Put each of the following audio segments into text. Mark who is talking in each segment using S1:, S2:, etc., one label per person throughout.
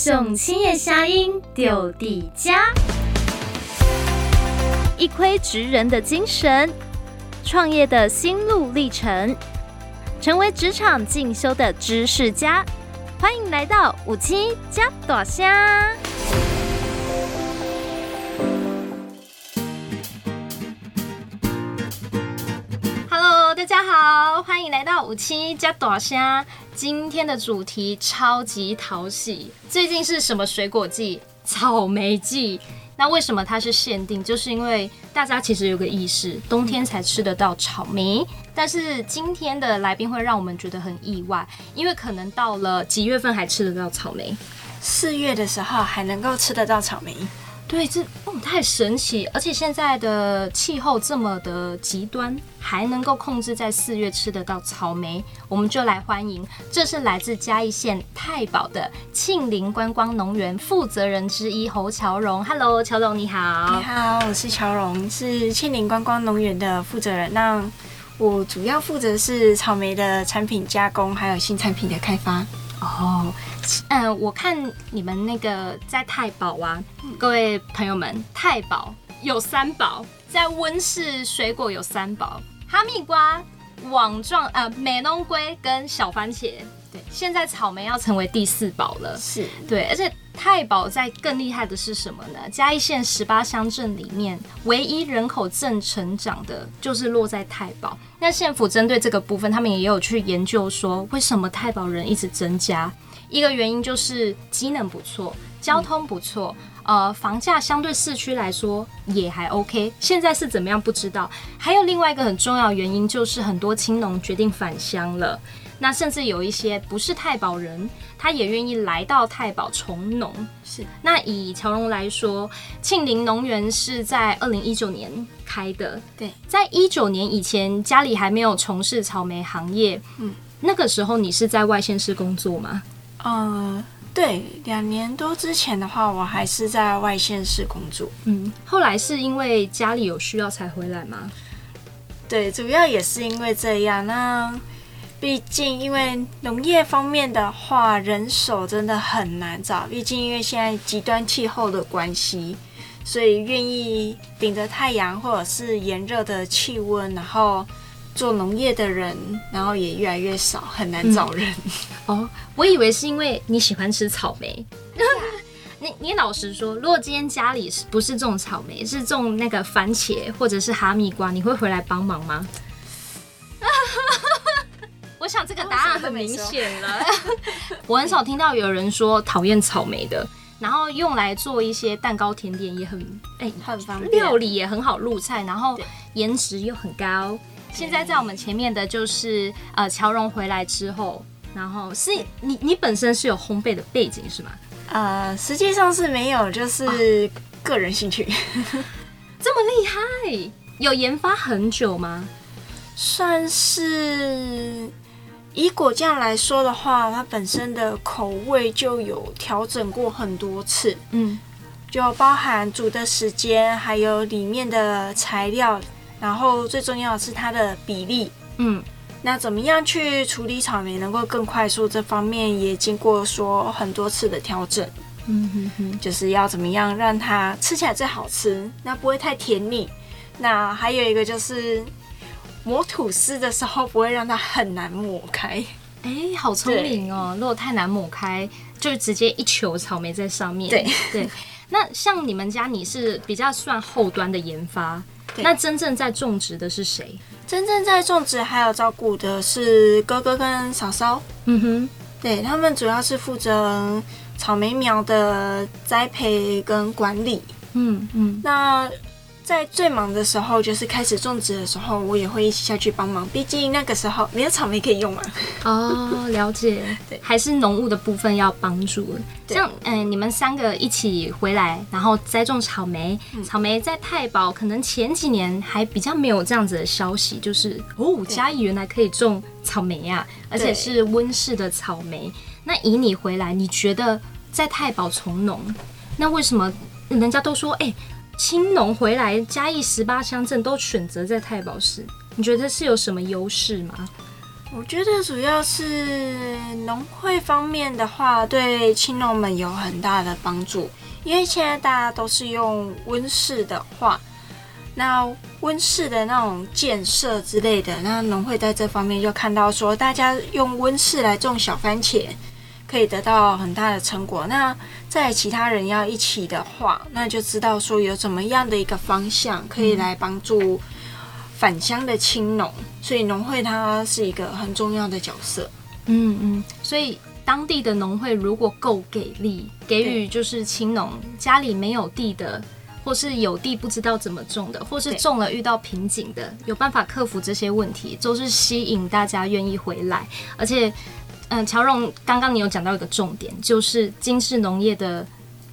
S1: 送青叶虾英丢底家，一窥职人的精神，创业的心路历程，成为职场进修的知识家。欢迎来到五七加朵虾。家好，欢迎来到五七加朵虾。今天的主题超级讨喜，最近是什么水果季？草莓季。那为什么它是限定？就是因为大家其实有个意识，冬天才吃得到草莓。但是今天的来宾会让我们觉得很意外，因为可能到了几月份还吃得到草莓，
S2: 四月的时候还能够吃得到草莓。
S1: 对，这哦太神奇，而且现在的气候这么的极端，还能够控制在四月吃得到草莓，我们就来欢迎，这是来自嘉义县太保的庆林观光农园负责人之一侯乔荣。Hello，乔荣你好。
S2: 你好，我是乔荣，是庆林观光农园的负责人。那我主要负责是草莓的产品加工，还有新产品的开发。
S1: 哦，嗯，我看你们那个在太保啊，各位朋友们，太保有三宝，在温室水果有三宝：哈密瓜、网状呃美浓龟跟小番茄。对，现在草莓要成为第四宝了。
S2: 是
S1: 对，而且太保在更厉害的是什么呢？嘉义县十八乡镇里面，唯一人口正成长的，就是落在太保。那县府针对这个部分，他们也有去研究说，为什么太保人一直增加？一个原因就是机能不错，交通不错，呃，房价相对市区来说也还 OK。现在是怎么样不知道。还有另外一个很重要的原因，就是很多青农决定返乡了。那甚至有一些不是太保人，他也愿意来到太保从农。
S2: 是。
S1: 那以乔蓉来说，庆林农园是在二零一九年开的。
S2: 对。
S1: 在一九年以前，家里还没有从事草莓行业。嗯。那个时候你是在外县市工作吗？
S2: 呃，对，两年多之前的话，我还是在外县市工作。
S1: 嗯。后来是因为家里有需要才回来吗？
S2: 对，主要也是因为这样。那。毕竟，因为农业方面的话，人手真的很难找。毕竟，因为现在极端气候的关系，所以愿意顶着太阳或者是炎热的气温，然后做农业的人，然后也越来越少，很难找人。
S1: 嗯、哦，我以为是因为你喜欢吃草莓。你你老实说，如果今天家里是不是种草莓，是种那个番茄或者是哈密瓜，你会回来帮忙吗？我想这个答案很明显了。我很少听到有人说讨厌草莓的，然后用来做一些蛋糕甜点也很哎、欸、
S2: 很方便，
S1: 料理也很好入菜，然后颜值又很高。现在在我们前面的就是呃乔荣回来之后，然后是你你本身是有烘焙的背景是吗？
S2: 呃，实际上是没有，就是个人兴趣。
S1: 这么厉害，有研发很久吗？
S2: 算是。以果酱来说的话，它本身的口味就有调整过很多次，嗯，就包含煮的时间，还有里面的材料，然后最重要的是它的比例，嗯，那怎么样去处理草莓能够更快速？这方面也经过说很多次的调整，嗯哼哼，就是要怎么样让它吃起来最好吃，那不会太甜腻，那还有一个就是。抹吐司的时候不会让它很难抹开，
S1: 哎、欸，好聪明哦！如果太难抹开，就直接一球草莓在上面。
S2: 对
S1: 对。那像你们家，你是比较算后端的研发，那真正在种植的是谁？
S2: 真正在种植还有照顾的是哥哥跟嫂嫂。嗯哼，对，他们主要是负责草莓苗的栽培跟管理。嗯嗯，那。在最忙的时候，就是开始种植的时候，我也会一起下去帮忙。毕竟那个时候没有草莓可以用嘛。
S1: 哦，了解。对，还是农务的部分要帮助。像嗯、呃，你们三个一起回来，然后栽种草莓。嗯、草莓在太保，可能前几年还比较没有这样子的消息，就是哦，嘉义原来可以种草莓呀、啊，而且是温室的草莓。那以你回来，你觉得在太保从农，那为什么人家都说哎？欸青农回来，嘉义十八乡镇都选择在太保市，你觉得是有什么优势吗？
S2: 我觉得主要是农会方面的话，对青农们有很大的帮助，因为现在大家都是用温室的话，那温室的那种建设之类的，那农会在这方面就看到说，大家用温室来种小番茄，可以得到很大的成果。那在其他人要一起的话，那就知道说有怎么样的一个方向可以来帮助。返乡的青农，所以农会它是一个很重要的角色。
S1: 嗯嗯，所以当地的农会如果够给力，给予就是青农家里没有地的，或是有地不知道怎么种的，或是种了遇到瓶颈的，有办法克服这些问题，都是吸引大家愿意回来。而且，嗯，乔荣刚刚你有讲到一个重点，就是金氏农业的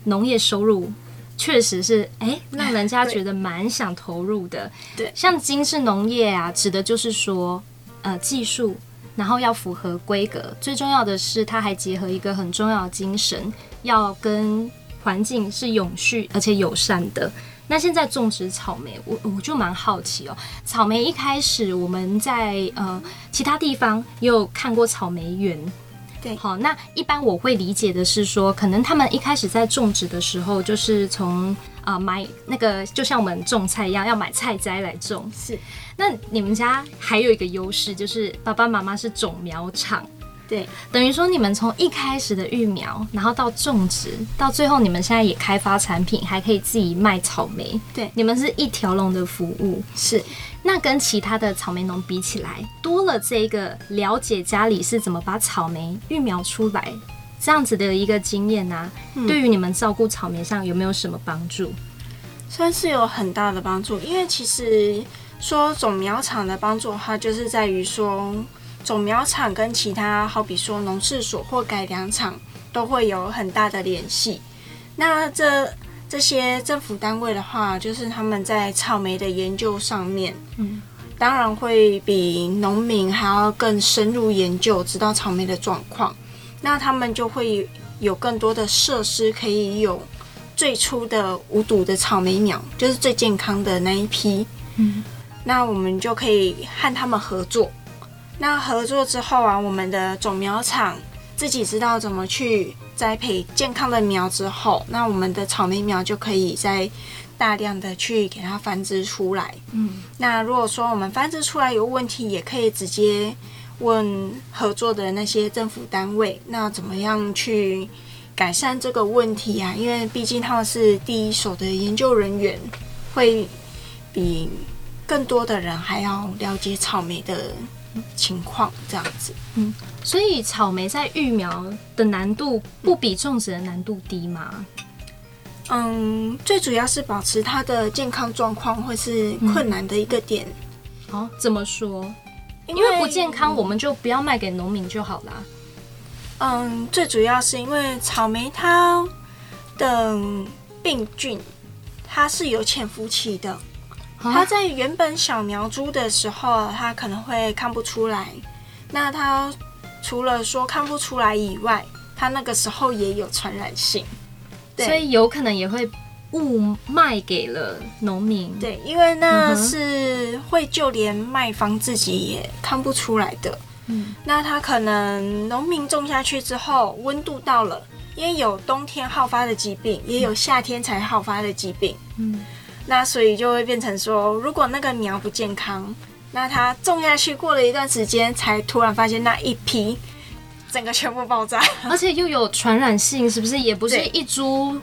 S1: 农业收入。确实是，哎、欸，让人家觉得蛮想投入的。
S2: 对，
S1: 像金氏农业啊，指的就是说，呃，技术，然后要符合规格，最重要的是，它还结合一个很重要的精神，要跟环境是永续而且友善的。那现在种植草莓，我我就蛮好奇哦。草莓一开始我们在呃其他地方也有看过草莓园。
S2: 对，
S1: 好，那一般我会理解的是说，可能他们一开始在种植的时候，就是从啊、呃、买那个，就像我们种菜一样，要买菜摘来种。
S2: 是，
S1: 那你们家还有一个优势，就是爸爸妈妈是种苗场。
S2: 对，
S1: 等于说你们从一开始的育苗，然后到种植，到最后你们现在也开发产品，还可以自己卖草莓。
S2: 对，
S1: 你们是一条龙的服务。
S2: 是，
S1: 那跟其他的草莓农比起来，多了这一个了解家里是怎么把草莓育苗出来这样子的一个经验啊，嗯、对于你们照顾草莓上有没有什么帮助？
S2: 算是有很大的帮助，因为其实说种苗场的帮助的话，就是在于说。种苗场跟其他，好比说农事所或改良场，都会有很大的联系。那这这些政府单位的话，就是他们在草莓的研究上面，嗯，当然会比农民还要更深入研究，知道草莓的状况。那他们就会有更多的设施，可以有最初的无毒的草莓苗，就是最健康的那一批。嗯，那我们就可以和他们合作。那合作之后啊，我们的种苗厂自己知道怎么去栽培健康的苗之后，那我们的草莓苗就可以再大量的去给它繁殖出来。嗯，那如果说我们繁殖出来有问题，也可以直接问合作的那些政府单位，那怎么样去改善这个问题啊？因为毕竟他们是第一手的研究人员，会比更多的人还要了解草莓的。情况这样子，
S1: 嗯，所以草莓在育苗的难度不比种植的难度低吗？
S2: 嗯，最主要是保持它的健康状况会是困难的一
S1: 个点。哦，怎么说？因为不健康，我们就不要卖给农民就好啦。
S2: 嗯，最主要是因为草莓它的病菌，它是有潜伏期的。它在原本小苗株的时候，它可能会看不出来。那它除了说看不出来以外，它那个时候也有传染性，对，
S1: 所以有可能也会误卖给了农民。
S2: 对，因为那是会就连卖方自己也看不出来的。嗯，那它可能农民种下去之后，温度到了，因为有冬天好发的疾病，也有夏天才好发的疾病。嗯。那所以就会变成说，如果那个苗不健康，那它种下去过了一段时间，才突然发现那一批整个全部爆炸，
S1: 而且又有传染性，是不是？也不是一株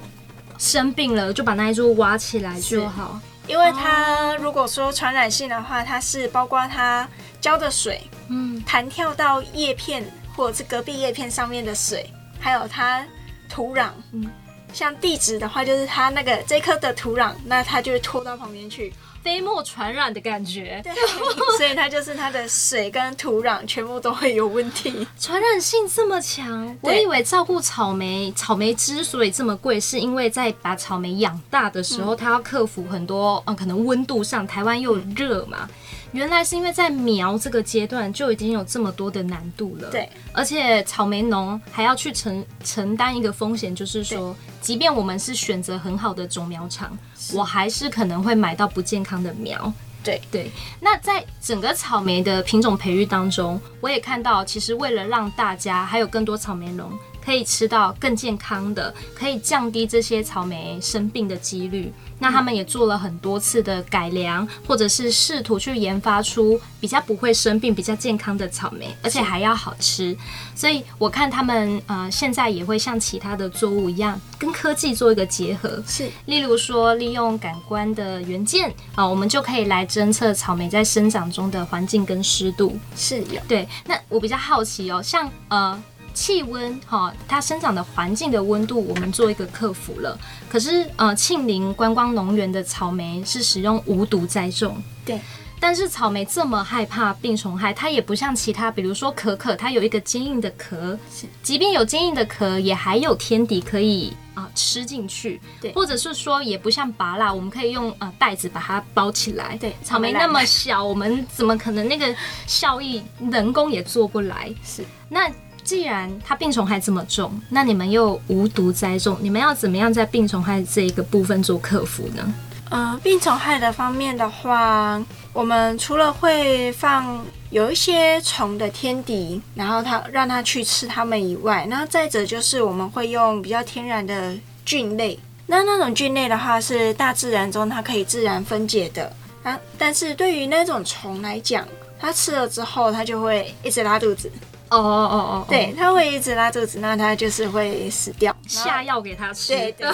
S1: 生病了就把那一株挖起来就好，
S2: 因为它如果说传染性的话，它是包括它浇的水，嗯，弹跳到叶片或者是隔壁叶片上面的水，还有它土壤，嗯。像地质的话，就是它那个这颗的土壤，那它就会拖到旁边去，
S1: 飞沫传染的感觉。
S2: 对，所以它就是它的水跟土壤全部都会有问题，
S1: 传染性这么强。我以为照顾草莓，草莓之所以这么贵，是因为在把草莓养大的时候，它要克服很多，嗯，可能温度上，台湾又热嘛。原来是因为在苗这个阶段就已经有这么多的难度了，
S2: 对，
S1: 而且草莓农还要去承承担一个风险，就是说，即便我们是选择很好的种苗场，我还是可能会买到不健康的苗。
S2: 对
S1: 对。那在整个草莓的品种培育当中，我也看到，其实为了让大家还有更多草莓农。可以吃到更健康的，可以降低这些草莓生病的几率。那他们也做了很多次的改良，或者是试图去研发出比较不会生病、比较健康的草莓，而且还要好吃。所以我看他们呃现在也会像其他的作物一样，跟科技做一个结合。
S2: 是，
S1: 例如说利用感官的元件啊、呃，我们就可以来侦测草莓在生长中的环境跟湿度。
S2: 是有
S1: 对。那我比较好奇哦，像呃。气温哈，它生长的环境的温度，我们做一个克服了。可是呃，庆林观光农园的草莓是使用无毒栽种，
S2: 对。
S1: 但是草莓这么害怕病虫害，它也不像其他，比如说可可，它有一个坚硬的壳，即便有坚硬的壳，也还有天敌可以啊、呃、吃进去。
S2: 对。
S1: 或者是说，也不像拔蜡，我们可以用呃袋子把它包起来。
S2: 对。
S1: 草莓那么小，我们怎么可能那个效益人工也做不来？
S2: 是。
S1: 那。既然它病虫害这么重，那你们又无毒栽种，你们要怎么样在病虫害这一个部分做克服呢？
S2: 呃，病虫害的方面的话，我们除了会放有一些虫的天敌，然后它让它去吃它们以外，那再者就是我们会用比较天然的菌类。那那种菌类的话，是大自然中它可以自然分解的啊。但是对于那种虫来讲，它吃了之后，它就会一直拉肚子。
S1: 哦哦哦哦，
S2: 对，它会一直拉肚子，那它就是会死掉。
S1: 下药给它吃。
S2: 对对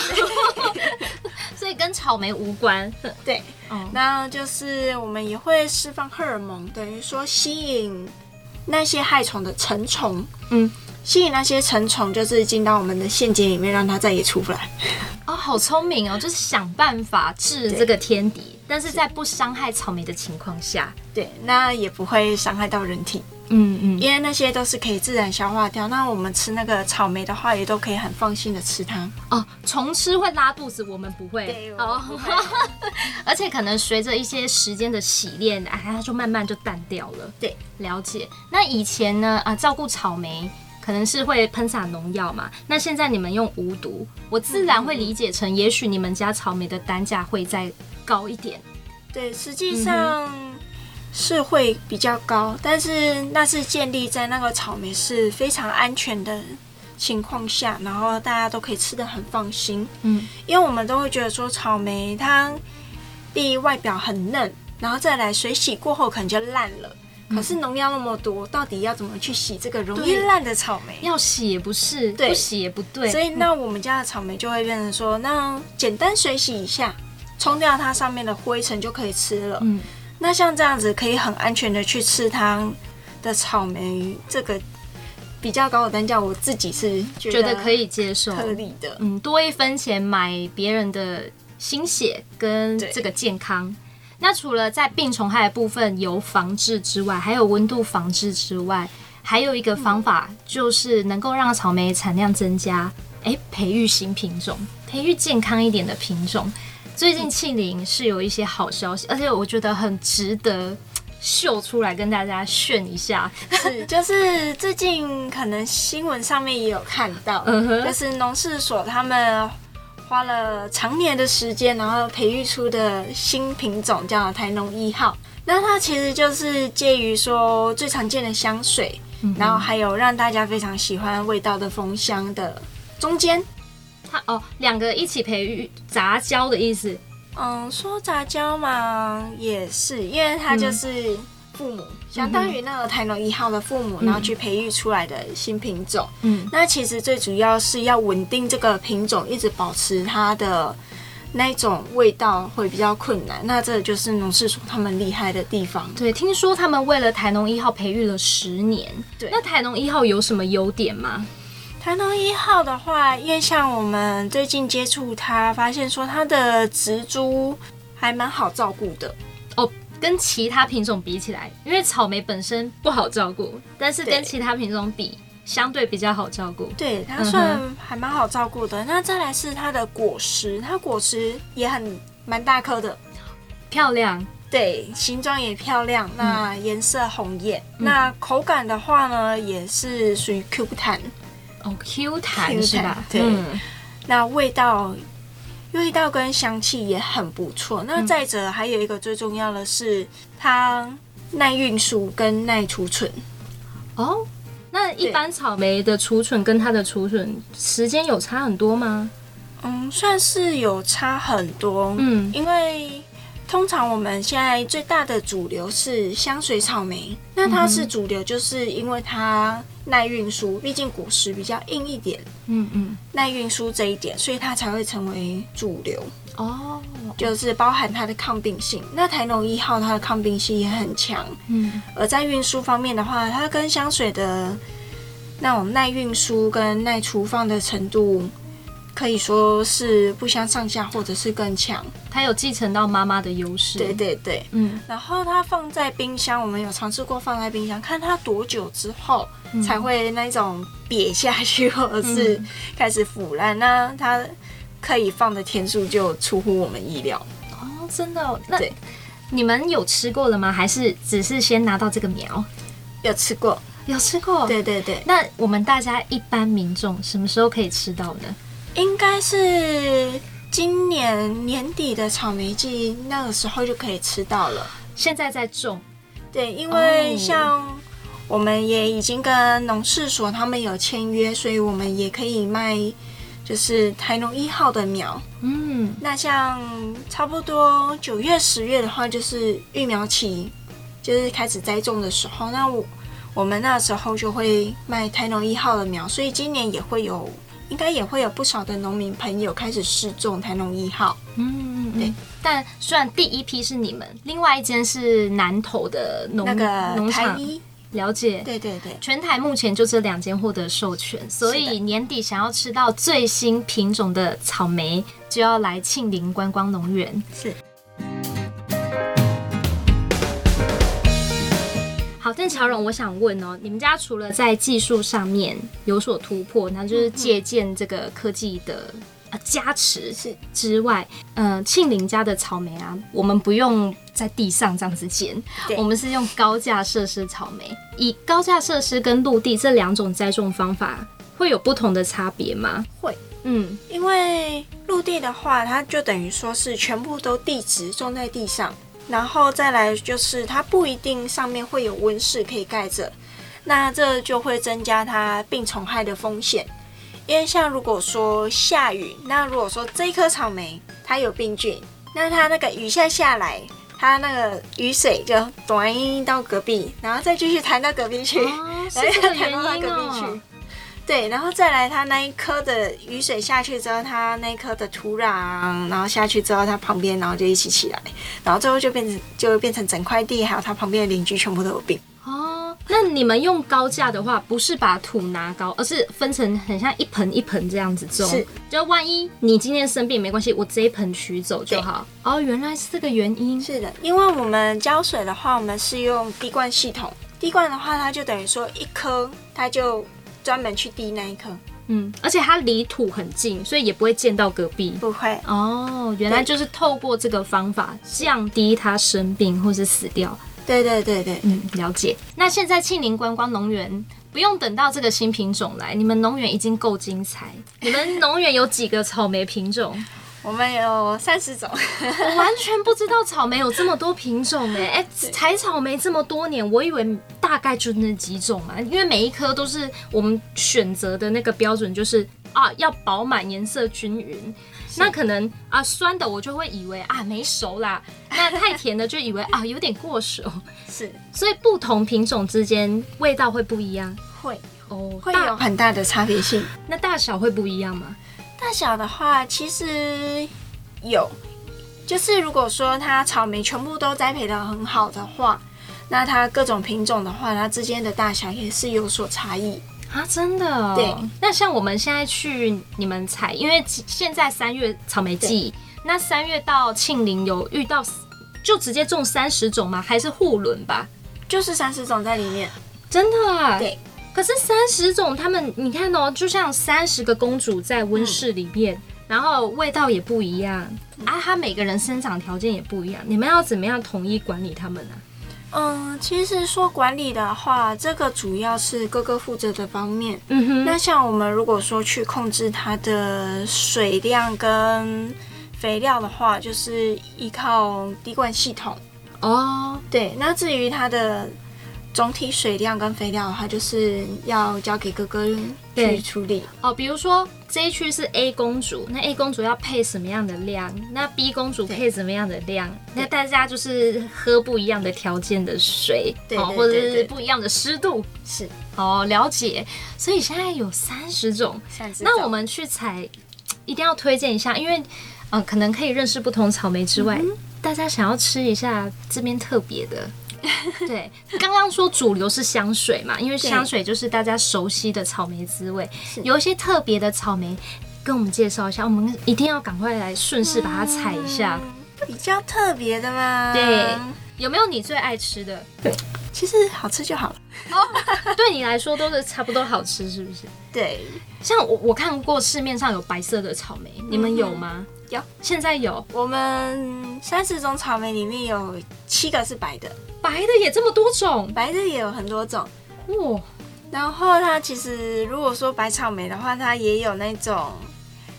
S2: 对。
S1: 所以跟草莓无关。
S2: 对。哦。那就是我们也会释放荷尔蒙，等于说吸引那些害虫的成虫。嗯。吸引那些成虫，就是进到我们的陷阱里面，让它再也出不来。
S1: 哦，好聪明哦！就是想办法治这个天敌，但是在不伤害草莓的情况下，
S2: 对，那也不会伤害到人体。
S1: 嗯嗯，
S2: 因为那些都是可以自然消化掉。那我们吃那个草莓的话，也都可以很放心的吃它。
S1: 哦，虫吃会拉肚子，我们不会。
S2: 对，哦，
S1: 而且可能随着一些时间的洗练，哎，它就慢慢就淡掉了。
S2: 对，
S1: 了解。那以前呢？啊，照顾草莓可能是会喷洒农药嘛。那现在你们用无毒，我自然会理解成，也许你们家草莓的单价会再高一点。
S2: 对，实际上。嗯是会比较高，但是那是建立在那个草莓是非常安全的情况下，然后大家都可以吃的很放心。嗯，因为我们都会觉得说草莓它第一外表很嫩，然后再来水洗过后可能就烂了。嗯、可是农药那么多，到底要怎么去洗这个容易烂的草莓？
S1: 要洗也不是，对，不洗也不对。
S2: 所以那我们家的草莓就会变成说，那简单水洗一下，冲掉它上面的灰尘就可以吃了。嗯。那像这样子可以很安全的去吃它的草莓，这个比较高的单价，我自己是
S1: 觉得可以接受，
S2: 合理的。
S1: 嗯，多一分钱买别人的心血跟这个健康。那除了在病虫害的部分有防治之外，还有温度防治之外，还有一个方法就是能够让草莓产量增加。哎、欸，培育新品种，培育健康一点的品种。最近庆林是有一些好消息，而且我觉得很值得秀出来跟大家炫一下。
S2: 是，就是最近可能新闻上面也有看到，就是农事所他们花了长年的时间，然后培育出的新品种叫台农一号。那它其实就是介于说最常见的香水，然后还有让大家非常喜欢味道的蜂香的中间。
S1: 它哦，两个一起培育杂交的意思。
S2: 嗯，说杂交嘛，也是，因为它就是父母，嗯、相当于那个台农一号的父母，嗯、然后去培育出来的新品种。嗯，那其实最主要是要稳定这个品种，一直保持它的那种味道会比较困难。那这就是农事所他们厉害的地方。
S1: 对，听说他们为了台农一号培育了十年。对，那台农一号有什么优点吗？
S2: 台农一号的话，因为像我们最近接触它，发现说它的植株还蛮好照顾的
S1: 哦。跟其他品种比起来，因为草莓本身不好照顾，但是跟其他品种比，对相对比较好照顾。
S2: 对，它算还蛮好照顾的。嗯、那再来是它的果实，它果实也很蛮大颗的，
S1: 漂亮。
S2: 对，形状也漂亮，那颜色红艳，嗯、那口感的话呢，也是属于 Q 弹。
S1: 哦，Q 弹是吧？
S2: 对，嗯、那味道味道跟香气也很不错。那再者还有一个最重要的是，它耐运输跟耐储存。
S1: 哦，那一般草莓的储存跟它的储存时间有差很多吗？
S2: 嗯，算是有差很多。嗯，因为通常我们现在最大的主流是香水草莓，那它是主流，就是因为它耐运输，毕竟果实比较硬一点。嗯嗯，耐运输这一点，所以它才会成为主流。哦，就是包含它的抗病性。那台农一号它的抗病性也很强。嗯，而在运输方面的话，它跟香水的那种耐运输跟耐储放的程度。可以说是不相上下，或者是更强。
S1: 它有继承到妈妈的优势。
S2: 对对对，嗯。然后它放在冰箱，我们有尝试过放在冰箱，看它多久之后才会那种瘪下去，或者是开始腐烂。嗯、那它可以放的天数就出乎我们意料。
S1: 哦，真的、哦？那你们有吃过了吗？还是只是先拿到这个苗？
S2: 有吃过，
S1: 有吃过。
S2: 对对对。
S1: 那我们大家一般民众什么时候可以吃到呢？
S2: 应该是今年年底的草莓季，那个时候就可以吃到了。
S1: 现在在种，
S2: 对，因为像我们也已经跟农事所他们有签约，所以我们也可以卖，就是台农一号的苗。嗯，那像差不多九月、十月的话，就是育苗期，就是开始栽种的时候，那我我们那时候就会卖台农一号的苗，所以今年也会有。应该也会有不少的农民朋友开始试种台农一号。嗯，对。
S1: 但虽然第一批是你们，另外一间是南投的农那个农场，了解。
S2: 对对对。
S1: 全台目前就这两间获得授权，所以年底想要吃到最新品种的草莓，就要来庆林观光农园。
S2: 是。
S1: 好，但乔荣，我想问哦，你们家除了在技术上面有所突破，那就是借鉴这个科技的呃加持是之外，嗯，庆林家的草莓啊，我们不用在地上这样子捡，我们是用高架设施草莓。以高架设施跟陆地这两种栽种方法，会有不同的差别吗？
S2: 会，嗯，因为陆地的话，它就等于说是全部都地植种在地上。然后再来就是它不一定上面会有温室可以盖着，那这就会增加它病虫害的风险。因为像如果说下雨，那如果说这一颗草莓它有病菌，那它那个雨下下来，它那个雨水就短到隔壁，然后再继续弹到隔壁去，
S1: 哦、然后又弹到它隔壁去。
S2: 对，然后再来，它那一颗的雨水下去之后，它那一颗的土壤，然后下去之后，它旁边然后就一起起来，然后最后就变成就变成整块地，还有它旁边的邻居全部都有病。
S1: 哦，那你们用高架的话，不是把土拿高，而是分成很像一盆一盆这样子种。是，就万一你今天生病没关系，我这一盆取走就好。哦，原来是这个原因。
S2: 是的，因为我们浇水的话，我们是用滴灌系统，滴灌的话，它就等于说一颗它就。专门去滴那一颗，
S1: 嗯，而且它离土很近，所以也不会溅到隔壁。
S2: 不会
S1: 哦，原来就是透过这个方法降低它生病或是死掉。
S2: 对对对对，
S1: 嗯，了解。那现在庆林观光农园不用等到这个新品种来，你们农园已经够精彩。你们农园有几个草莓品种？
S2: 我们有三十种，
S1: 我完全不知道草莓有这么多品种哎！哎，采草莓这么多年，我以为大概就那几种嘛，因为每一颗都是我们选择的那个标准，就是啊要饱满、颜色均匀。那可能啊酸的我就会以为啊没熟啦，那太甜的就以为啊有点过熟。
S2: 是，
S1: 所以不同品种之间味道会不一样，
S2: 会哦，会有很大的差别性。
S1: 那大小会不一样吗？
S2: 大小的话，其实有，就是如果说它草莓全部都栽培的很好的话，那它各种品种的话，它之间的大小也是有所差异
S1: 啊，真的哦。
S2: 对，
S1: 那像我们现在去你们采，因为现在三月草莓季，那三月到庆林有遇到就直接种三十种吗？还是互轮吧？
S2: 就是三十种在里面，
S1: 真的啊？
S2: 对。
S1: 可是三十种，他们你看哦，就像三十个公主在温室里面，嗯、然后味道也不一样啊，它每个人生长条件也不一样，你们要怎么样统一管理他们呢？
S2: 嗯，其实说管理的话，这个主要是各个负责的方面。嗯哼，那像我们如果说去控制它的水量跟肥料的话，就是依靠滴灌系统。
S1: 哦，
S2: 对，那至于它的总体水量跟肥料的话，就是要交给哥哥去处理。
S1: 哦，比如说这一区是 A 公主，那 A 公主要配什么样的量？那 B 公主配什么样的量？那大家就是喝不一样的条件的水，
S2: 对，
S1: 或者是不一样的湿度，
S2: 是
S1: 哦，了解。所以现在有三十
S2: 种。
S1: 那我们去采，一定要推荐一下，因为嗯、呃，可能可以认识不同草莓之外。嗯大家想要吃一下这边特别的，对，刚刚说主流是香水嘛，因为香水就是大家熟悉的草莓滋味。有一些特别的草莓，跟我们介绍一下，我们一定要赶快来顺势把它采一下。
S2: 嗯、比较特别的吗？
S1: 对，有没有你最爱吃的？
S2: 对，其实好吃就好了。
S1: 哦，对你来说都是差不多好吃，是不是？
S2: 对，
S1: 像我我看过市面上有白色的草莓，你们有吗？嗯
S2: 有，
S1: 现在有。
S2: 我们三十种草莓里面有七个是白的，
S1: 白的也这么多种，
S2: 白的也有很多种。
S1: 哇，
S2: 然后它其实如果说白草莓的话，它也有那种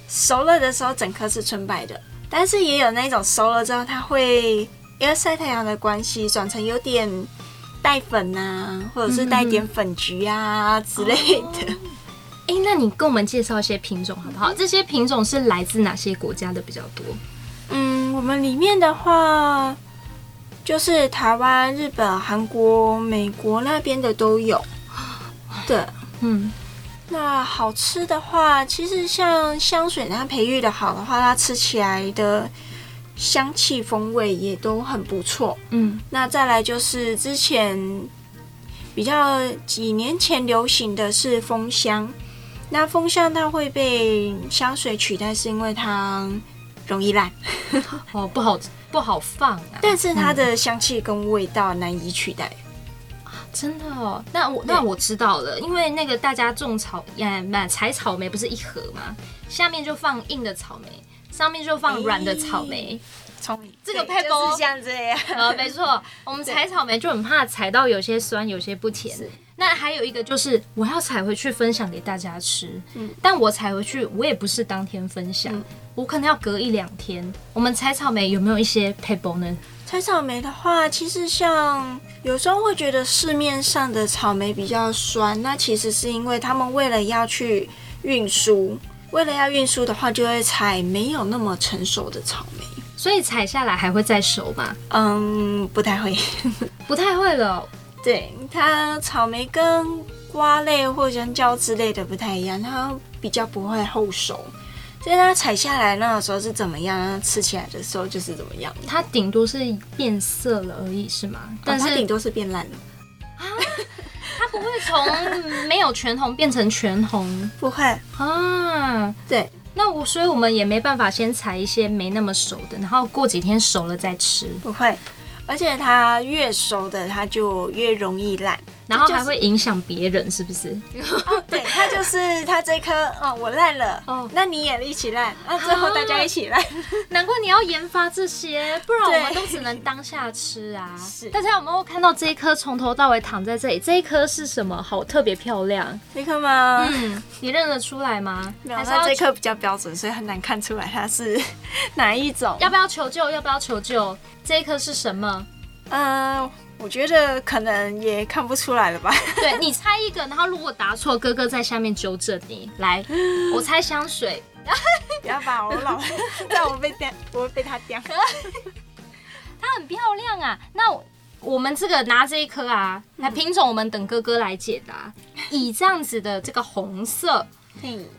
S2: 熟了的时候整颗是纯白的，但是也有那种熟了之后它会因为晒太阳的关系转成有点带粉啊，或者是带点粉橘啊、嗯、之类的。哦
S1: 哎，那你跟我们介绍一些品种好不好？这些品种是来自哪些国家的比较多？
S2: 嗯，我们里面的话，就是台湾、日本、韩国、美国那边的都有。对，嗯，那好吃的话，其实像香水，它培育的好的话，它吃起来的香气风味也都很不错。嗯，那再来就是之前比较几年前流行的是蜂香。那蜂香它会被香水取代，是因为它容易烂
S1: 哦，不好不好放啊。
S2: 但是它的香气跟味道难以取代，
S1: 嗯、真的哦。那我那我知道了，因为那个大家种草，哎，买采草莓不是一盒吗？下面就放硬的草莓，上面就放软的草莓。
S2: 聪明，
S1: 这个配方、
S2: 就是像这样。
S1: 呃，没错，我们采草莓就很怕采到有些酸，有些不甜。那还有一个就是，我要采回去分享给大家吃。嗯，但我采回去，我也不是当天分享，嗯、我可能要隔一两天。我们采草莓有没有一些撇步呢？
S2: 采草莓的话，其实像有时候会觉得市面上的草莓比较酸，那其实是因为他们为了要去运输，为了要运输的话，就会采没有那么成熟的草莓。
S1: 所以采下来还会再熟吗？
S2: 嗯，不太会，
S1: 不太会了。
S2: 对，它草莓跟瓜类或香蕉之类的不太一样，它比较不会后熟。所以它采下来那个时候是怎么样，吃起来的时候就是怎么样。
S1: 它顶多是变色了而已，是吗？
S2: 但是它顶多是变烂了
S1: 啊！它不会从没有全红变成全红，
S2: 不会
S1: 啊？对，那我所以我们也没办法先采一些没那么熟的，然后过几天熟了再吃，
S2: 不会。而且它越熟的，它就越容易烂。
S1: 然后还会影响别人，是不是？
S2: 哦、对，它就是 它这颗哦，我烂了哦，那你也一起烂，那最后大家一起烂。
S1: 难怪你要研发这些，不然我们都只能当下吃啊。是，大家有没有看到这一颗从头到尾躺在这里？这一颗是什么？好特别漂亮，
S2: 这颗吗？
S1: 嗯，你认得出来吗？
S2: 没有，它这颗比较标准，所以很难看出来它是哪一种。
S1: 要不要求救？要不要求救？这一颗是什么？
S2: 嗯。我觉得可能也看不出来了吧。
S1: 对，你猜一个，然后如果答错，哥哥在下面纠正你。来，我猜香水。
S2: 不要把我老，让我被叼，我会被他叼。
S1: 它很漂亮啊。那我们这个拿这一颗啊，来品种，我们等哥哥来解答。以这样子的这个红色，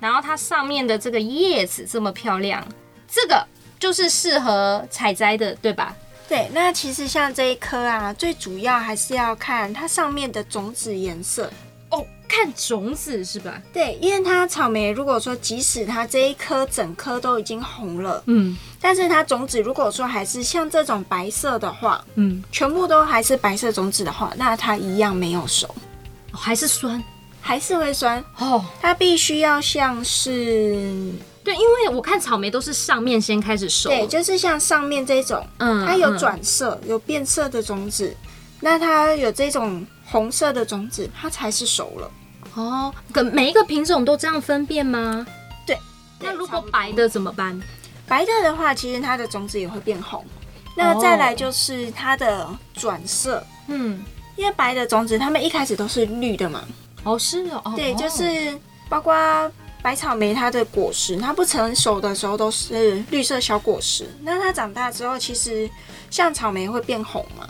S1: 然后它上面的这个叶子这么漂亮，这个就是适合采摘的，对吧？
S2: 对，那其实像这一颗啊，最主要还是要看它上面的种子颜色
S1: 哦，看种子是吧？
S2: 对，因为它草莓如果说即使它这一颗整颗都已经红了，嗯，但是它种子如果说还是像这种白色的话，嗯，全部都还是白色种子的话，那它一样没有熟，
S1: 哦，还是酸，
S2: 还是会酸哦，它必须要像是。
S1: 对，因为我看草莓都是上面先开始熟，
S2: 对，就是像上面这种，嗯，它有转色、有变色的种子，那它有这种红色的种子，它才是熟了。
S1: 哦，跟每一个品种都这样分辨吗？
S2: 对。
S1: 那如果白的怎么办？
S2: 白的的话，其实它的种子也会变红。那再来就是它的转色，嗯，因为白的种子它们一开始都是绿的嘛。
S1: 哦，是哦，
S2: 对，就是包括白草莓，它的果实，它不成熟的时候都是绿色小果实。那它长大之后，其实像草莓会变红嘛。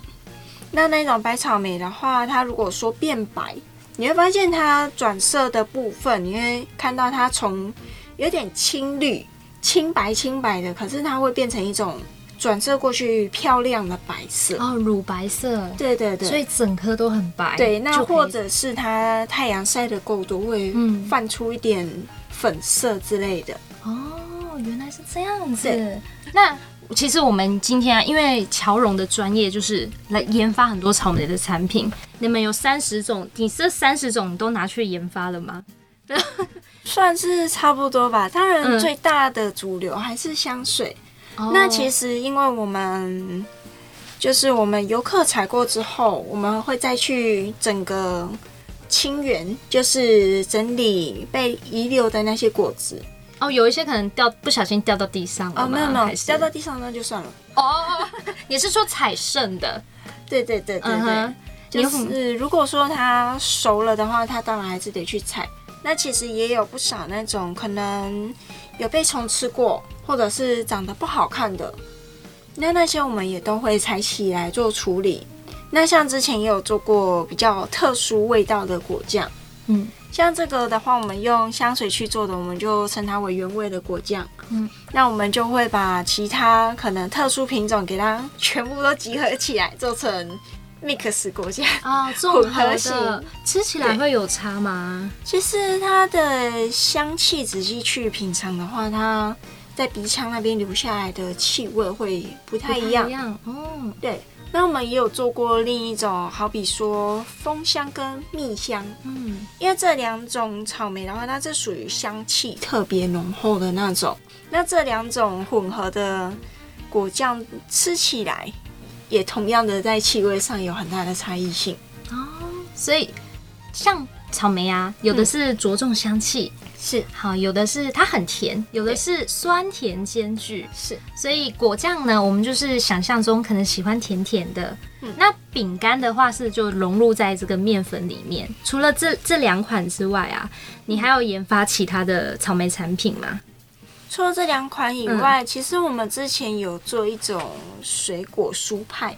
S2: 那那种白草莓的话，它如果说变白，你会发现它转色的部分，你会看到它从有点青绿、青白、青白的，可是它会变成一种。转色过去漂亮的白色
S1: 哦，乳白色，
S2: 对对对，
S1: 所以整颗都很白。
S2: 对，那或者是它太阳晒的够多，会泛出一点粉色之类的。
S1: 哦，原来是这样子。那其实我们今天啊，因为乔荣的专业就是来研发很多草莓的产品。你们有三十种，你这三十种都拿去研发了吗？
S2: 算是差不多吧。当然，最大的主流还是香水。那其实，因为我们就是我们游客采过之后，我们会再去整个清园，就是整理被遗留的那些果子。
S1: 哦，有一些可能掉不小心掉到地上了。
S2: 哦，没有没有，掉到地上那就算了。
S1: 哦，也是说采剩的？
S2: 对对对对对，嗯、就是如果说它熟了的话，它当然还是得去采。那其实也有不少那种可能有被虫吃过。或者是长得不好看的，那那些我们也都会采起来做处理。那像之前也有做过比较特殊味道的果酱，嗯，像这个的话，我们用香水去做的，我们就称它为原味的果酱，嗯，那我们就会把其他可能特殊品种给它全部都集合起来，做成 mix 果酱
S1: 啊，混合型，吃起来会有差吗？
S2: 其实它的香气仔细去品尝的话，它在鼻腔那边留下来的气味会不太一样。一样嗯，对。那我们也有做过另一种，好比说蜂香跟蜜香。嗯，因为这两种草莓的话，它是属于香气特别浓厚的那种。那这两种混合的果酱吃起来，也同样的在气味上有很大的差异性。
S1: 哦，所以像草莓啊，有的是着重香气。嗯
S2: 是
S1: 好，有的是它很甜，有的是酸甜兼具。是，所以果酱呢，我们就是想象中可能喜欢甜甜的。嗯，那饼干的话是就融入在这个面粉里面。除了这这两款之外啊，你还要研发其他的草莓产品吗？
S2: 除了这两款以外，嗯，其实我们之前有做一种水果酥派。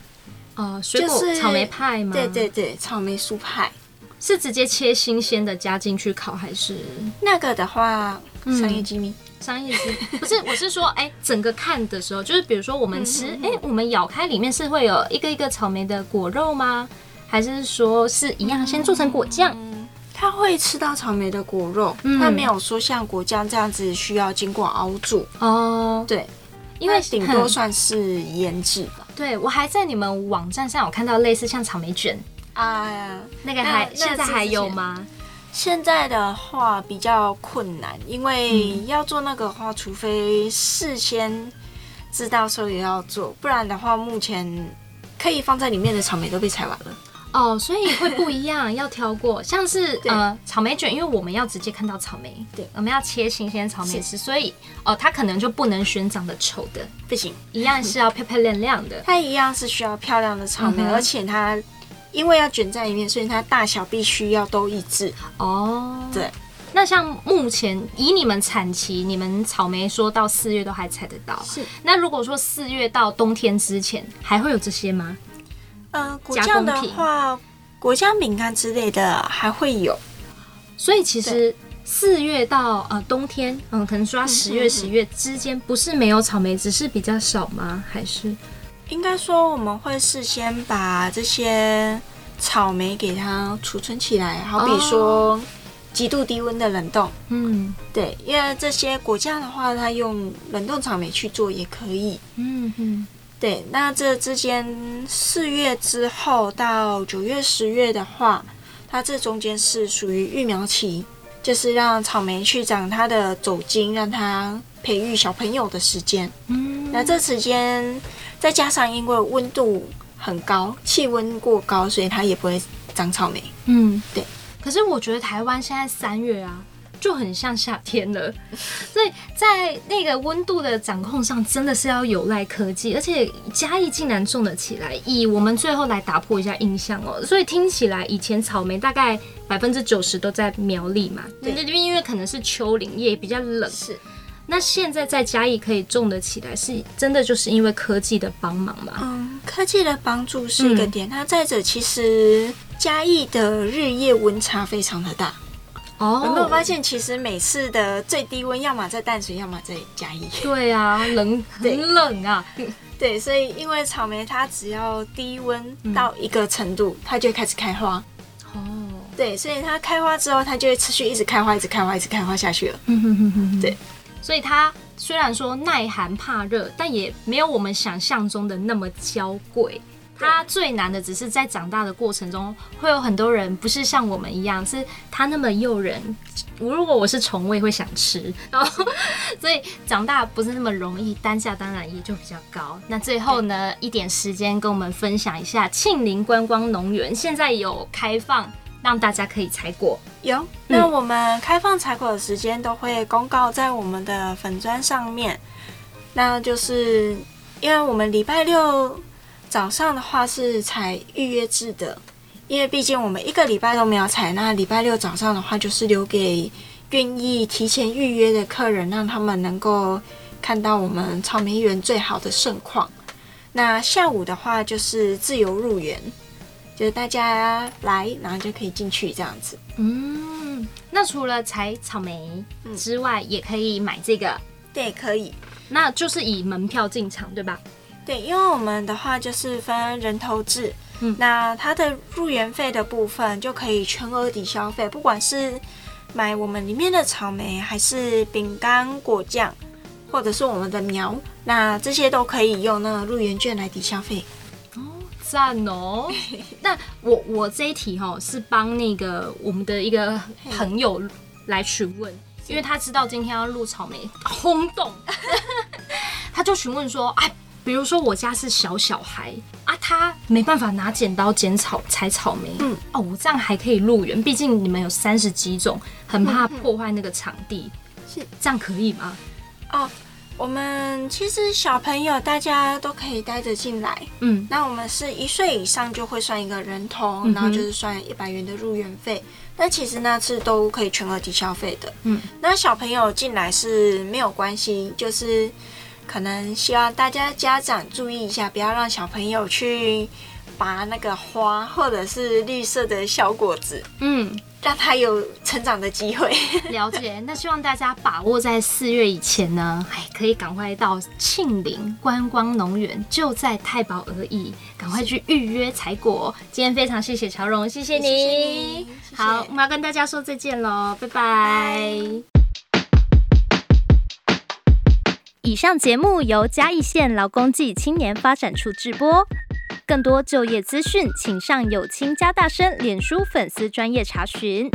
S1: 哦，水果草莓派吗？
S2: 对对对，草莓酥派。
S1: 是直接切新鲜的加进去烤，还是
S2: 那个的话，商业机密？
S1: 商业机密不是，我是说，哎、欸，整个看的时候，就是比如说我们吃，哎、欸，我们咬开里面是会有一个一个草莓的果肉吗？还是说是一样先做成果酱？
S2: 它会吃到草莓的果肉，它没有说像果酱这样子需要经过熬煮哦。对，因为顶多算是腌制吧。
S1: 对，我还在你们网站上有看到类似像草莓卷。啊呀，那个还现在还有吗？
S2: 现在的话比较困难，因为要做那个的话，除非事先知道说也要做，不然的话，目前可以放在里面的草莓都被采完了。
S1: 哦，所以会不一样，要挑过。像是呃草莓卷，因为我们要直接看到草莓，对，我们要切新鲜草莓吃，所以哦、呃，它可能就不能选长得丑的，
S2: 不行，
S1: 一样是要漂漂亮亮的。
S2: 它一样是需要漂亮的草莓，嗯、而且它。因为要卷在里面，所以它大小必须要都一致哦。对，
S1: 那像目前以你们产期，你们草莓说到四月都还采得到。是。那如果说四月到冬天之前，还会有这些吗？
S2: 呃，果酱的话，果酱饼干之类的还会有。
S1: 所以其实四月到呃冬天，嗯，可能说十月、十月之间不是没有草莓，只是比较少吗？还是？
S2: 应该说，我们会事先把这些草莓给它储存起来，好比说极度低温的冷冻。嗯，对，因为这些果酱的话，它用冷冻草莓去做也可以。嗯嗯，对。那这之间四月之后到九月、十月的话，它这中间是属于育苗期，就是让草莓去长它的走茎，让它培育小朋友的时间。嗯，那这时间。再加上因为温度很高，气温过高，所以它也不会长草莓。嗯，对。
S1: 可是我觉得台湾现在三月啊，就很像夏天了。所以在那个温度的掌控上，真的是要有赖科技，而且嘉义竟然种得起来。以我们最后来打破一下印象哦，所以听起来以前草莓大概百分之九十都在苗栗嘛，对，那边因为可能是丘陵，也比较冷。
S2: 是。
S1: 那现在在嘉义可以种得起来，是真的就是因为科技的帮忙吗？
S2: 嗯，科技的帮助是一个点。那、嗯、再者，其实嘉义的日夜温差非常的大。哦，有没有发现，其实每次的最低温，要么在淡水，要么在嘉义。
S1: 对啊，冷很冷啊。
S2: 对，所以因为草莓它只要低温到一个程度，嗯、它就会开始开花。哦，对，所以它开花之后，它就会持续一直开花，一直开花，一直开花下去了。嗯哼哼哼，对。
S1: 所以它虽然说耐寒怕热，但也没有我们想象中的那么娇贵。它最难的只是在长大的过程中，会有很多人不是像我们一样，是它那么诱人。如果我是虫，我也会想吃。然后，所以长大不是那么容易，单价当然也就比较高。那最后呢，一点时间跟我们分享一下庆林观光农园现在有开放。让大家可以采果。
S2: 有，那我们开放采果的时间都会公告在我们的粉砖上面。那就是因为我们礼拜六早上的话是采预约制的，因为毕竟我们一个礼拜都没有采，那礼拜六早上的话就是留给愿意提前预约的客人，让他们能够看到我们草莓园最好的盛况。那下午的话就是自由入园。就是大家来，然后就可以进去这样子。
S1: 嗯，那除了采草莓之外，嗯，也可以买这个。
S2: 对，可以。
S1: 那就是以门票进场，对吧？
S2: 对，因为我们的话就是分人头制。嗯，那它的入园费的部分就可以全额抵消费，不管是买我们里面的草莓，还是饼干、果酱，或者是我们的苗，那这些都可以用那个入园券来抵消费。
S1: 赞哦！那我我这一题哈是帮那个我们的一个朋友来询问，因为他知道今天要录草莓轰动，他就询问说：哎，比如说我家是小小孩啊，他没办法拿剪刀剪草采草莓，嗯。哦，我这样还可以入园，毕竟你们有三十几种，很怕破坏那个场地，是。这样可以吗？
S2: 哦。我们其实小朋友大家都可以带着进来，嗯，那我们是一岁以上就会算一个人头，嗯、然后就是算一百元的入园费。但其实那次都可以全额抵消费的，嗯，那小朋友进来是没有关系，就是可能希望大家家长注意一下，不要让小朋友去拔那个花或者是绿色的小果子，嗯。让他有成长的机会。
S1: 了解，那希望大家把握在四月以前呢，哎，可以赶快到庆林观光农园，就在太保而已，赶快去预约采果。今天非常谢谢乔荣，谢谢你。谢谢你，好，我们要跟大家说再见喽，拜拜。以上节目由嘉义县劳工暨青年发展处直播。更多就业资讯，请上有青家大声脸书粉丝专业查询。